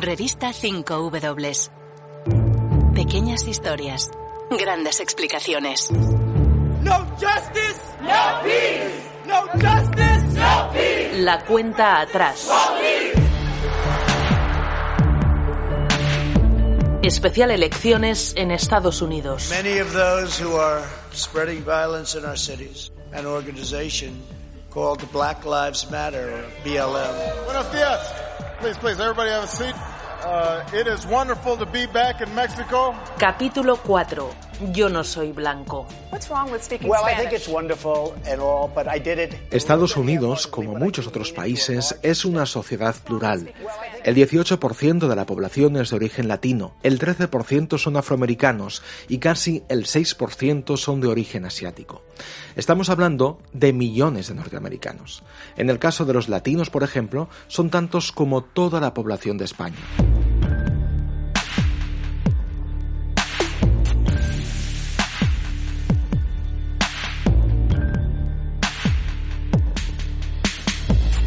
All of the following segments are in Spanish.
Revista 5W. Pequeñas historias, grandes explicaciones. No justice, no peace. No justice, no peace. La cuenta atrás. Especial elecciones en Estados Unidos. Many of those who are spreading violence in our cities, an organization called Black Lives Matter or BLM. Buenos días. Please, please, everybody have a seat. Uh, it is wonderful to be back in Mexico. Capítulo 4. Yo no soy blanco. Estados Unidos, como muchos otros países, es una sociedad plural. El 18% de la población es de origen latino, el 13% son afroamericanos y casi el 6% son de origen asiático. Estamos hablando de millones de norteamericanos. En el caso de los latinos, por ejemplo, son tantos como toda la población de España.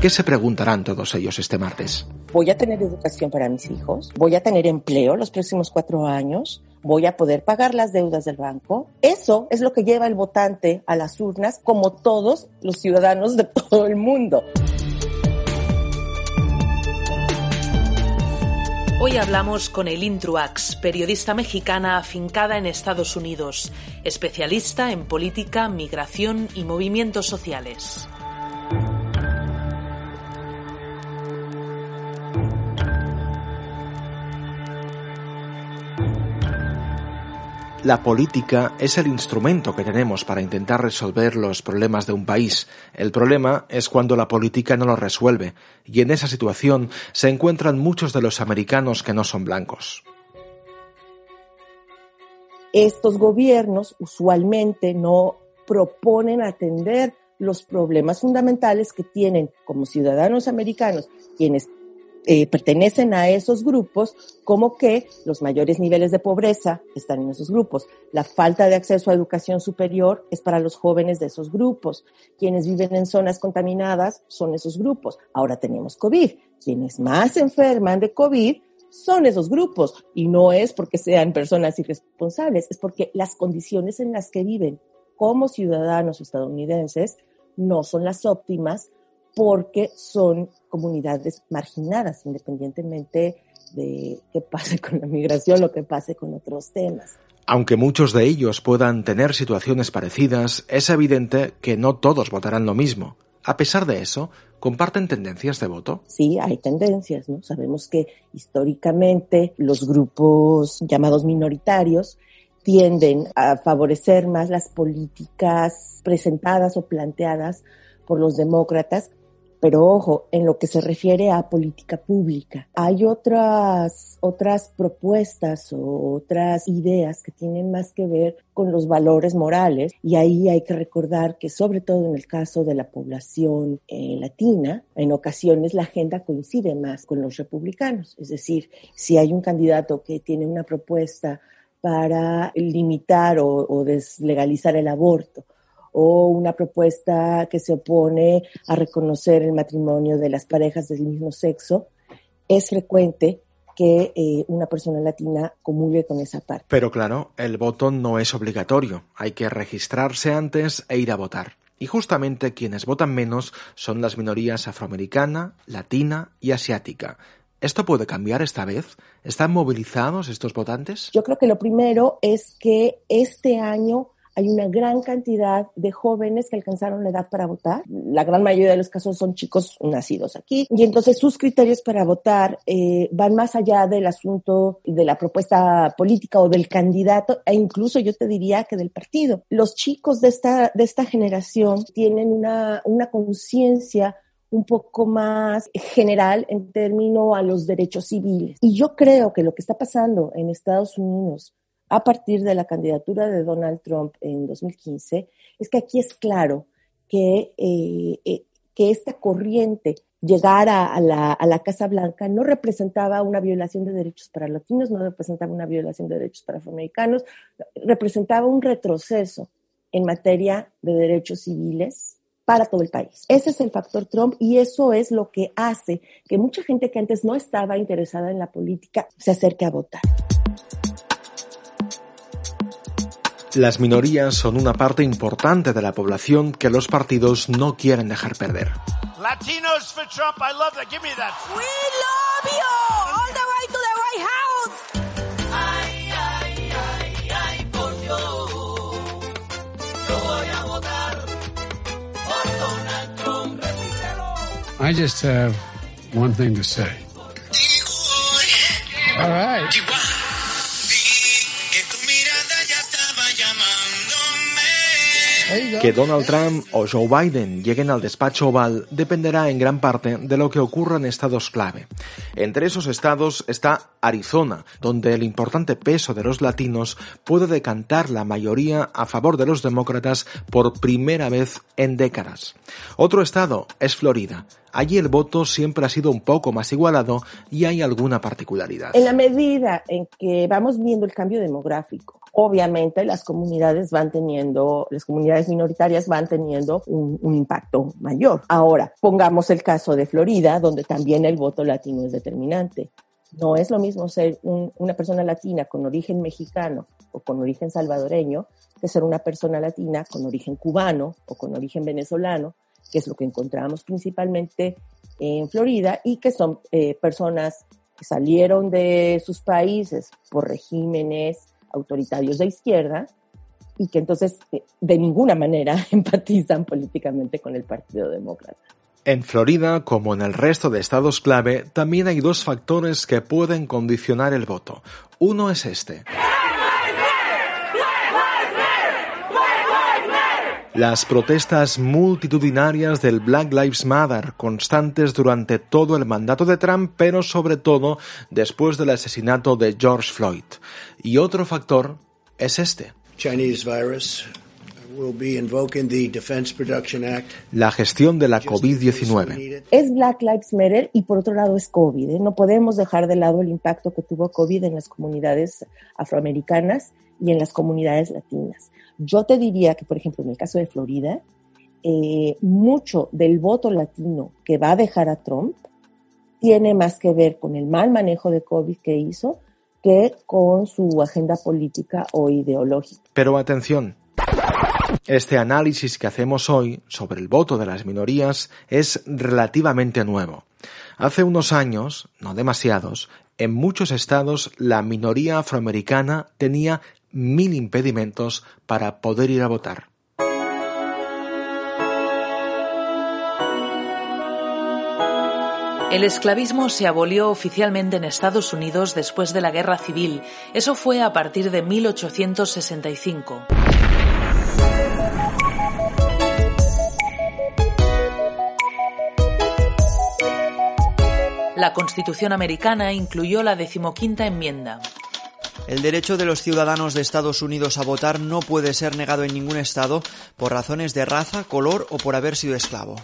¿Qué se preguntarán todos ellos este martes? ¿Voy a tener educación para mis hijos? ¿Voy a tener empleo los próximos cuatro años? ¿Voy a poder pagar las deudas del banco? Eso es lo que lleva el votante a las urnas, como todos los ciudadanos de todo el mundo. Hoy hablamos con Elin Truax, periodista mexicana afincada en Estados Unidos, especialista en política, migración y movimientos sociales. La política es el instrumento que tenemos para intentar resolver los problemas de un país. El problema es cuando la política no lo resuelve, y en esa situación se encuentran muchos de los americanos que no son blancos. Estos gobiernos usualmente no proponen atender los problemas fundamentales que tienen como ciudadanos americanos, quienes eh, pertenecen a esos grupos, como que los mayores niveles de pobreza están en esos grupos. La falta de acceso a educación superior es para los jóvenes de esos grupos. Quienes viven en zonas contaminadas son esos grupos. Ahora tenemos COVID. Quienes más enferman de COVID son esos grupos. Y no es porque sean personas irresponsables, es porque las condiciones en las que viven como ciudadanos estadounidenses no son las óptimas porque son comunidades marginadas, independientemente de qué pase con la migración o qué pase con otros temas. Aunque muchos de ellos puedan tener situaciones parecidas, es evidente que no todos votarán lo mismo. A pesar de eso, ¿comparten tendencias de voto? Sí, hay tendencias, ¿no? Sabemos que históricamente los grupos llamados minoritarios tienden a favorecer más las políticas presentadas o planteadas por los demócratas pero ojo, en lo que se refiere a política pública, hay otras, otras propuestas o otras ideas que tienen más que ver con los valores morales y ahí hay que recordar que sobre todo en el caso de la población eh, latina, en ocasiones la agenda coincide más con los republicanos. Es decir, si hay un candidato que tiene una propuesta para limitar o, o deslegalizar el aborto, o una propuesta que se opone a reconocer el matrimonio de las parejas del mismo sexo, es frecuente que eh, una persona latina comulgue con esa parte. Pero claro, el voto no es obligatorio, hay que registrarse antes e ir a votar. Y justamente quienes votan menos son las minorías afroamericana, latina y asiática. ¿Esto puede cambiar esta vez? ¿Están movilizados estos votantes? Yo creo que lo primero es que este año hay una gran cantidad de jóvenes que alcanzaron la edad para votar. La gran mayoría de los casos son chicos nacidos aquí. Y entonces sus criterios para votar eh, van más allá del asunto de la propuesta política o del candidato, e incluso yo te diría que del partido. Los chicos de esta, de esta generación tienen una, una conciencia un poco más general en términos a los derechos civiles. Y yo creo que lo que está pasando en Estados Unidos a partir de la candidatura de Donald Trump en 2015 es que aquí es claro que, eh, eh, que esta corriente llegar a, la, a, la, Casa Blanca no representaba una violación de derechos para latinos, no representaba una violación de derechos para afroamericanos, representaba un retroceso en materia de derechos civiles para todo el país. Ese es el factor Trump y eso es lo que hace que mucha gente que antes no estaba interesada en la política se acerque a votar. Las minorías son una parte importante de la población que los partidos no quieren dejar perder. Latinos for Trump, I love that. Give me that. We love you all the way to the White House. Ay, ay, ay, ay, por Dios. Yo voy a votar por Donald Trump. I just have one thing to say. All right. Que Donald Trump o Joe Biden lleguen al despacho oval dependerá en gran parte de lo que ocurra en estados clave. Entre esos estados está Arizona, donde el importante peso de los latinos puede decantar la mayoría a favor de los demócratas por primera vez en décadas. Otro estado es Florida, Allí el voto siempre ha sido un poco más igualado y hay alguna particularidad. En la medida en que vamos viendo el cambio demográfico, obviamente las comunidades van teniendo, las comunidades minoritarias van teniendo un, impacto mayor. Ahora, pongamos el caso de Florida, donde también el voto latino es determinante. No es lo mismo ser una persona latina con origen mexicano o con origen salvadoreño que ser una persona latina con origen cubano o con origen venezolano que es lo que encontramos principalmente en Florida, y que son eh, personas que salieron de sus países por regímenes autoritarios de izquierda y que entonces eh, de ninguna manera empatizan políticamente con el Partido Demócrata. En Florida, como en el resto de estados clave, también hay dos factores que pueden condicionar el voto. Uno es este. Las protestas multitudinarias del Black Lives Matter, constantes durante todo el mandato de Trump, pero sobre todo después del asesinato de George Floyd. Y otro factor es este. La gestión de la COVID-19. Es Black Lives Matter y por otro lado es COVID. ¿eh? No podemos dejar de lado el impacto que tuvo COVID en las comunidades afroamericanas y en las comunidades latinas. Yo te diría que, por ejemplo, en el caso de Florida, eh, mucho del voto latino que va a dejar a Trump tiene más que ver con el mal manejo de COVID que hizo que con su agenda política o ideológica. Pero atención, este análisis que hacemos hoy sobre el voto de las minorías es relativamente nuevo. Hace unos años, no demasiados, en muchos estados la minoría afroamericana tenía mil impedimentos para poder ir a votar. El esclavismo se abolió oficialmente en Estados Unidos después de la Guerra Civil. Eso fue a partir de 1865. La Constitución americana incluyó la decimoquinta enmienda. El derecho de los ciudadanos de Estados Unidos a votar no puede ser negado en ningún estado por razones de raza, color o por haber sido esclavo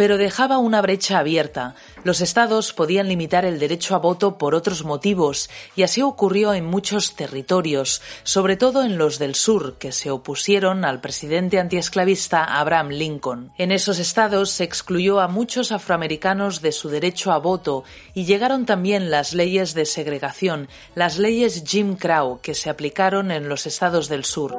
pero dejaba una brecha abierta. Los estados podían limitar el derecho a voto por otros motivos, y así ocurrió en muchos territorios, sobre todo en los del sur, que se opusieron al presidente antiesclavista Abraham Lincoln. En esos estados se excluyó a muchos afroamericanos de su derecho a voto y llegaron también las leyes de segregación, las leyes Jim Crow, que se aplicaron en los estados del sur.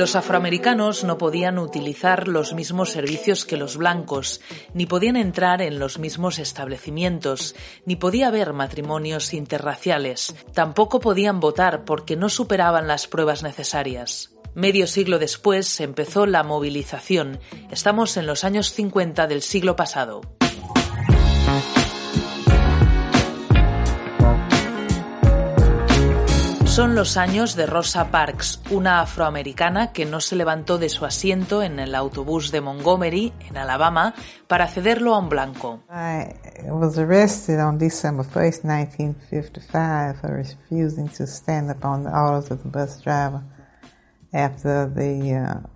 Los afroamericanos no podían utilizar los mismos servicios que los blancos, ni podían entrar en los mismos establecimientos, ni podía haber matrimonios interraciales. Tampoco podían votar porque no superaban las pruebas necesarias. Medio siglo después empezó la movilización. Estamos en los años 50 del siglo pasado. Son los años de Rosa Parks, una afroamericana que no se levantó de su asiento en el autobús de Montgomery, en Alabama, para cederlo a un blanco. I was arrested on December 1st, 1955 for refusing to stand upon the orders of the bus driver after the uh,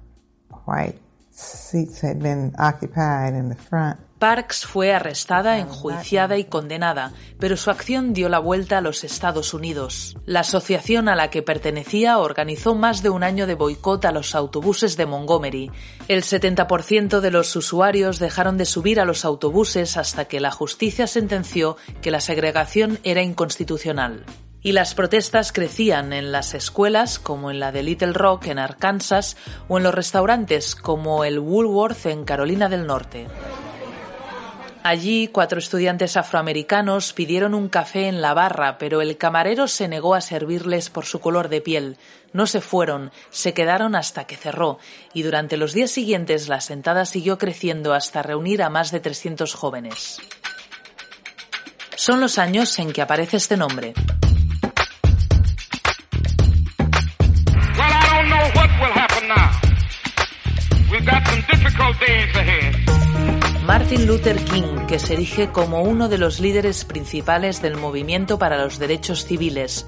white seats had been occupied in the front. Parks fue arrestada, enjuiciada y condenada, pero su acción dio la vuelta a los Estados Unidos. La asociación a la que pertenecía organizó más de un año de boicot a los autobuses de Montgomery. El 70% de los usuarios dejaron de subir a los autobuses hasta que la justicia sentenció que la segregación era inconstitucional. Y las protestas crecían en las escuelas, como en la de Little Rock en Arkansas, o en los restaurantes, como el Woolworth en Carolina del Norte. Allí, cuatro estudiantes afroamericanos pidieron un café en la barra, pero el camarero se negó a servirles por su color de piel. No se fueron, se quedaron hasta que cerró, y durante los días siguientes la sentada siguió creciendo hasta reunir a más de 300 jóvenes. Son los años en que aparece este nombre. Martin Luther King, que se erige como uno de los líderes principales del movimiento para los derechos civiles.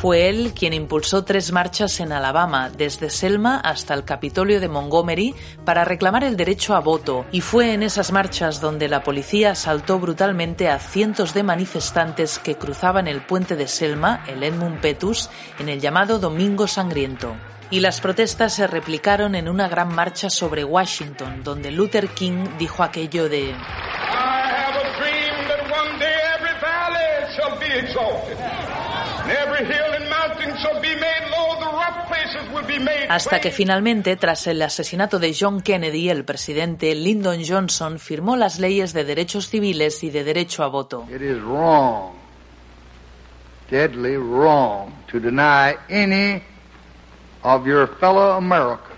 Fue él quien impulsó tres marchas en Alabama, desde Selma hasta el Capitolio de Montgomery, para reclamar el derecho a voto, y fue en esas marchas donde la policía asaltó brutalmente a cientos de manifestantes que cruzaban el puente de Selma, el Edmund Petus, en el llamado Domingo Sangriento. Y las protestas se replicaron en una gran marcha sobre Washington, donde Luther King dijo aquello de hasta que finalmente, tras el asesinato de John Kennedy, el presidente Lyndon Johnson firmó las leyes de derechos civiles y de derecho a voto. It is wrong, deadly wrong, to deny any of your fellow Americans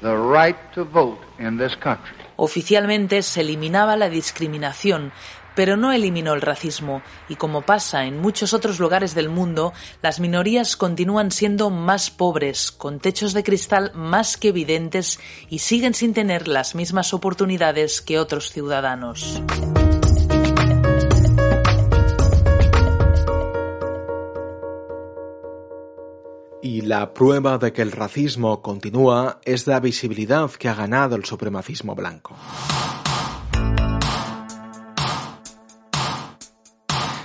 the right to vote in this country. Oficialmente se eliminaba la discriminación, pero no eliminó el racismo, y como pasa en muchos otros lugares del mundo, las minorías continúan siendo más pobres, con techos de cristal más que evidentes y siguen sin tener las mismas oportunidades que otros ciudadanos. Y la prueba de que el racismo continúa es la visibilidad que ha ganado el supremacismo blanco.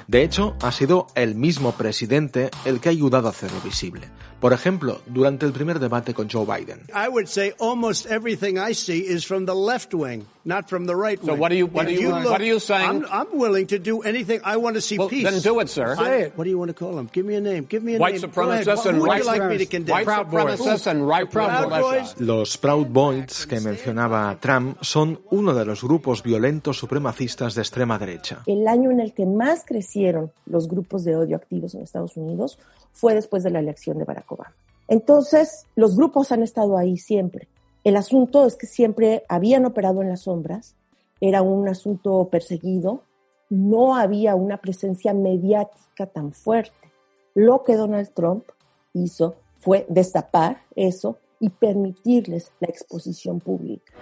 De hecho, ha sido el mismo presidente el que ha ayudado a hacerlo visible. Por ejemplo, durante el primer debate con Joe Biden. I would say almost everything I see is from the left wing, not from the right So wing. what are you- what If are you- look- what are you saying? I'm, I'm willing to do anything. I want to see Well, peace. then do it, sir. I- Say it. What do you want to call them? Give me a name. Give me a White name. Supremacists and right like me to condemn? white supremacists and right Proud Boys. Los Proud Boys que mencionaba Trump son uno de los grupos violentos supremacistas de extrema derecha. El año en el que más crecieron los grupos de odio activos en Estados Unidos fue después de la elección de Barack Obama. Entonces, los grupos han estado ahí siempre. El asunto es que siempre habían operado en las sombras, era un asunto perseguido, no había una presencia mediática tan fuerte. Lo que Donald Trump hizo fue destapar eso y permitirles la exposición pública.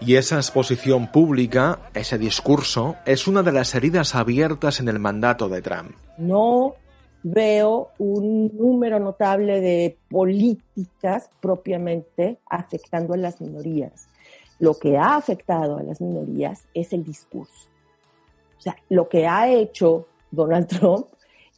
Y esa exposición pública, ese discurso, es una de las heridas abiertas en el mandato de Trump. no veo un número notable de políticas propiamente afectando a las minorías. Lo que ha afectado a las minorías es el discurso. O sea, lo que ha hecho Donald Trump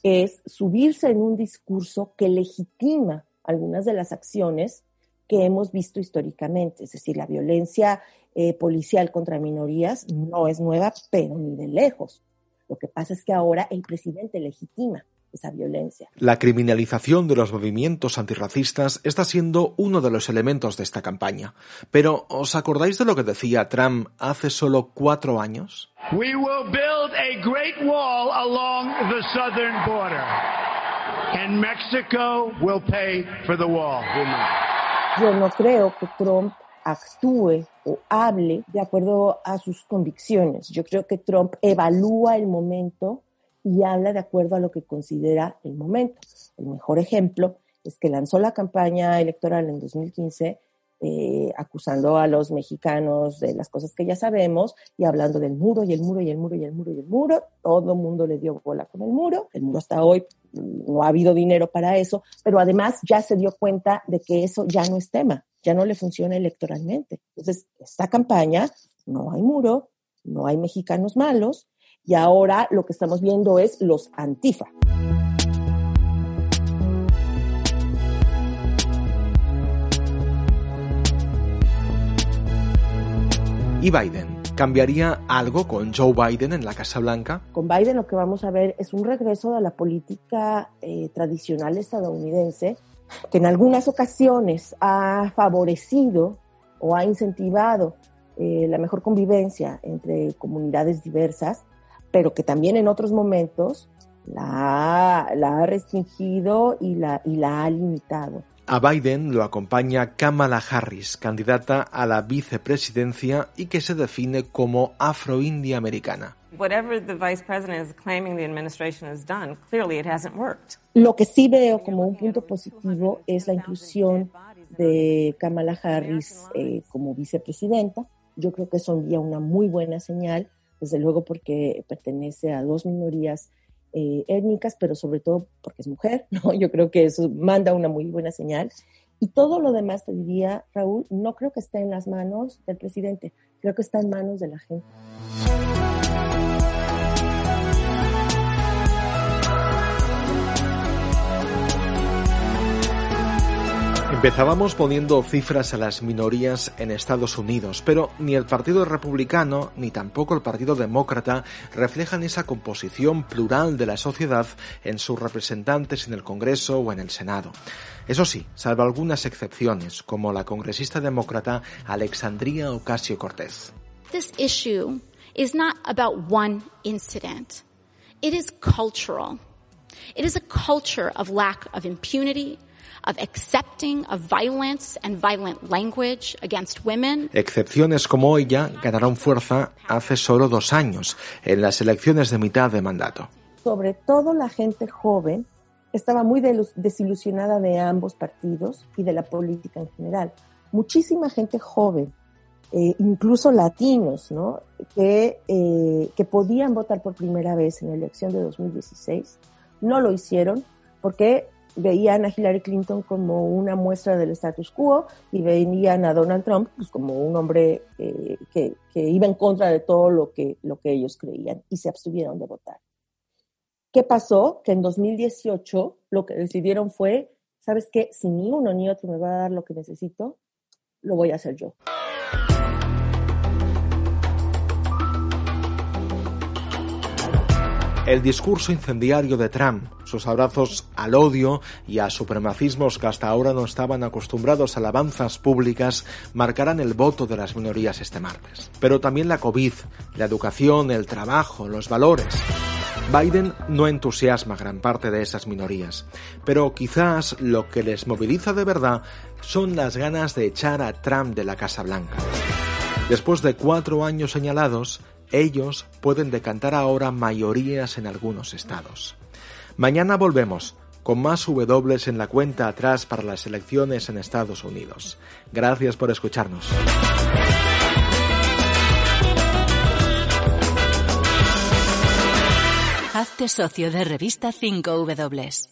es subirse en un discurso que legitima algunas de las acciones que hemos visto históricamente. Es decir, la violencia eh, policial contra minorías no es nueva, pero ni de lejos. Lo que pasa es que ahora el presidente legitima esa violencia. La criminalización de los movimientos antirracistas está siendo uno de los elementos de esta campaña. Pero, ¿os acordáis de lo que decía Trump hace solo cuatro años? We will build a great wall along the southern border. And Mexico will pay for the wall. Yo no creo que Trump actúe o hable de acuerdo a sus convicciones. Yo creo que Trump evalúa el momento y habla de acuerdo a lo que considera el momento. El mejor ejemplo es que lanzó la campaña electoral en 2015 eh, acusando a los mexicanos de las cosas que ya sabemos y hablando del muro y el muro y el muro y el muro y el muro. Todo el mundo le dio bola con el muro. El muro hasta hoy no ha habido dinero para eso, pero además ya se dio cuenta de que eso ya no es tema, ya no le funciona electoralmente. Entonces, esta campaña, no hay muro, no hay mexicanos malos y ahora lo que estamos viendo es los antifa. ¿Y Biden? ¿Cambiaría algo con Joe Biden en la Casa Blanca? Con Biden lo que vamos a ver es un regreso a la política eh, tradicional estadounidense que en algunas ocasiones ha favorecido o ha incentivado eh, la mejor convivencia entre comunidades diversas, pero que también en otros momentos la, ha restringido y la, y la ha limitado. A Biden lo acompaña Kamala Harris, candidata a la vicepresidencia y que se define como afro-india americana. Lo que sí veo como un punto positivo es la inclusión de Kamala Harris eh, como vicepresidenta. Yo creo que eso envía una muy buena señal, desde luego porque pertenece a dos minorías eh, étnicas, pero sobre todo porque es mujer, ¿no? Yo creo que eso manda una muy buena señal. Y todo lo demás, te diría, Raúl, no creo que esté en las manos del presidente, creo que está en manos de la gente. Empezábamos poniendo cifras a las minorías en Estados Unidos, pero ni el Partido Republicano ni tampoco el Partido Demócrata reflejan esa composición plural de la sociedad en sus representantes en el Congreso o en el Senado. Eso sí, salvo algunas excepciones, como la congresista demócrata Alexandria Ocasio Cortez. It is a culture of lack of impunity, Excepciones como ella ganaron fuerza hace solo dos años, en las elecciones de mitad de mandato. Sobre todo la gente joven estaba muy desilusionada de ambos partidos y de la política en general. Muchísima gente joven, eh, incluso latinos, ¿no? Que, eh, que podían votar por primera vez en la elección de 2016, no lo hicieron porque veían a Hillary Clinton como una muestra del status quo y veían a Donald Trump pues, como un hombre eh, que, que, iba en contra de todo lo que, lo que ellos creían y se abstuvieron de votar. ¿Qué pasó? Que en 2018 lo que decidieron fue, ¿sabes qué? Si ni uno ni otro me va a dar lo que necesito, lo voy a hacer yo. El discurso incendiario de Trump, sus abrazos al odio y a supremacismos que hasta ahora no estaban acostumbrados a alabanzas públicas, marcarán el voto de las minorías este martes. Pero también la COVID, la educación, el trabajo, los valores. Biden no entusiasma gran parte de esas minorías, pero quizás lo que les moviliza de verdad son las ganas de echar a Trump de la Casa Blanca. Después de cuatro años señalados, ellos pueden decantar ahora mayorías en algunos estados. Mañana volvemos con más W en la cuenta atrás para las elecciones en Estados Unidos. Gracias por escucharnos. Hazte socio de revista 5W.